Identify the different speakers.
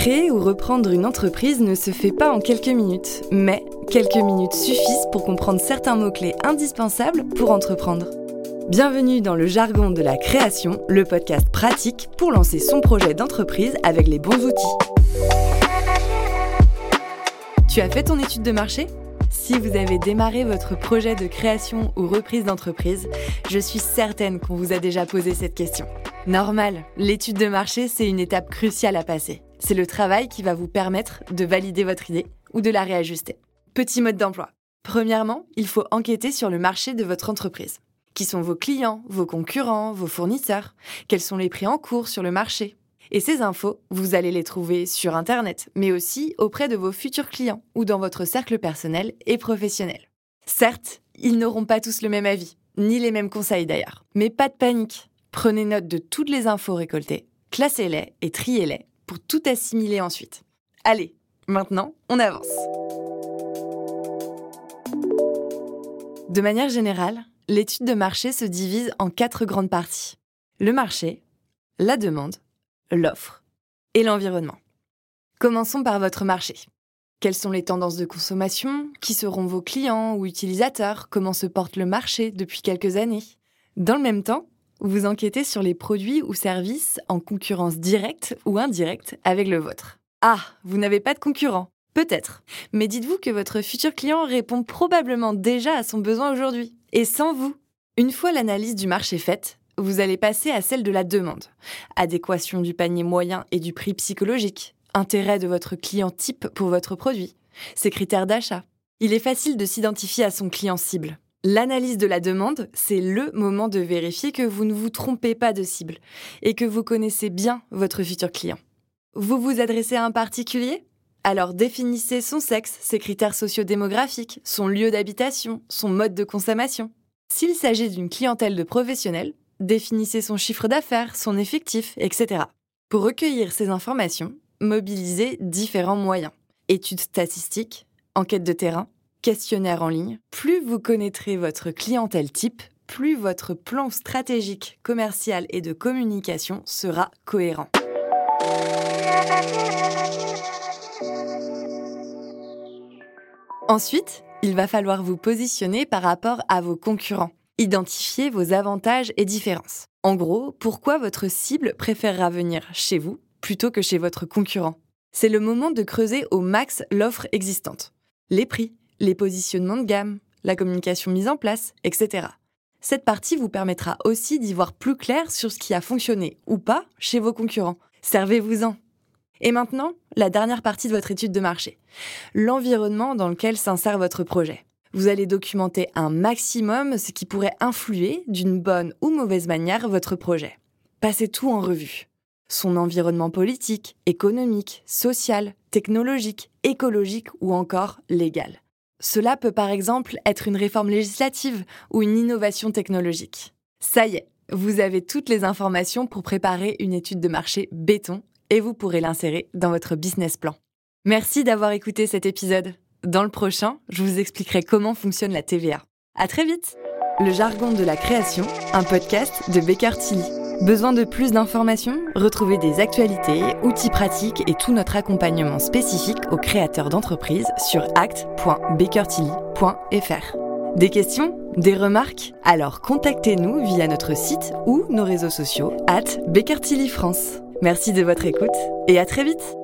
Speaker 1: Créer ou reprendre une entreprise ne se fait pas en quelques minutes, mais quelques minutes suffisent pour comprendre certains mots-clés indispensables pour entreprendre. Bienvenue dans le jargon de la création, le podcast pratique pour lancer son projet d'entreprise avec les bons outils. Tu as fait ton étude de marché? Si vous avez démarré votre projet de création ou reprise d'entreprise, je suis certaine qu'on vous a déjà posé cette question. Normal, l'étude de marché, c'est une étape cruciale à passer. C'est le travail qui va vous permettre de valider votre idée ou de la réajuster. Petit mode d'emploi. Premièrement, il faut enquêter sur le marché de votre entreprise. Qui sont vos clients, vos concurrents, vos fournisseurs? Quels sont les prix en cours sur le marché? Et ces infos, vous allez les trouver sur Internet, mais aussi auprès de vos futurs clients ou dans votre cercle personnel et professionnel. Certes, ils n'auront pas tous le même avis, ni les mêmes conseils d'ailleurs. Mais pas de panique. Prenez note de toutes les infos récoltées, classez-les et triez-les pour tout assimiler ensuite. Allez, maintenant, on avance. De manière générale, l'étude de marché se divise en quatre grandes parties. Le marché, la demande, l'offre et l'environnement. Commençons par votre marché. Quelles sont les tendances de consommation? Qui seront vos clients ou utilisateurs? Comment se porte le marché depuis quelques années? Dans le même temps, vous enquêtez sur les produits ou services en concurrence directe ou indirecte avec le vôtre. Ah, vous n'avez pas de concurrent Peut-être. Mais dites-vous que votre futur client répond probablement déjà à son besoin aujourd'hui. Et sans vous. Une fois l'analyse du marché faite, vous allez passer à celle de la demande. Adéquation du panier moyen et du prix psychologique. Intérêt de votre client type pour votre produit. Ses critères d'achat. Il est facile de s'identifier à son client cible. L'analyse de la demande, c'est le moment de vérifier que vous ne vous trompez pas de cible et que vous connaissez bien votre futur client. Vous vous adressez à un particulier? Alors définissez son sexe, ses critères sociodémographiques, son lieu d'habitation, son mode de consommation. S'il s'agit d'une clientèle de professionnels, définissez son chiffre d'affaires, son effectif, etc. Pour recueillir ces informations, mobilisez différents moyens. Études statistiques, enquêtes de terrain, questionnaire en ligne, plus vous connaîtrez votre clientèle type, plus votre plan stratégique, commercial et de communication sera cohérent. Ensuite, il va falloir vous positionner par rapport à vos concurrents. Identifier vos avantages et différences. En gros, pourquoi votre cible préférera venir chez vous plutôt que chez votre concurrent? C'est le moment de creuser au max l'offre existante. Les prix, les positionnements de gamme, la communication mise en place, etc. Cette partie vous permettra aussi d'y voir plus clair sur ce qui a fonctionné ou pas chez vos concurrents. Servez-vous-en. Et maintenant, la dernière partie de votre étude de marché. L'environnement dans lequel s'insère votre projet. Vous allez documenter un maximum ce qui pourrait influer d'une bonne ou mauvaise manière votre projet. Passez tout en revue. Son environnement politique, économique, social, technologique, écologique ou encore légal. Cela peut par exemple être une réforme législative ou une innovation technologique. Ça y est, vous avez toutes les informations pour préparer une étude de marché béton et vous pourrez l'insérer dans votre business plan. Merci d'avoir écouté cet épisode. Dans le prochain, je vous expliquerai comment fonctionne la TVA. À très vite! Le jargon de la création, un podcast de Baker Tilly. Besoin de plus d'informations? Retrouvez des actualités, outils pratiques et tout notre accompagnement spécifique aux créateurs d'entreprises sur act.bakertilly.fr. Des questions? Des remarques? Alors contactez-nous via notre site ou nos réseaux sociaux at France. Merci de votre écoute et à très vite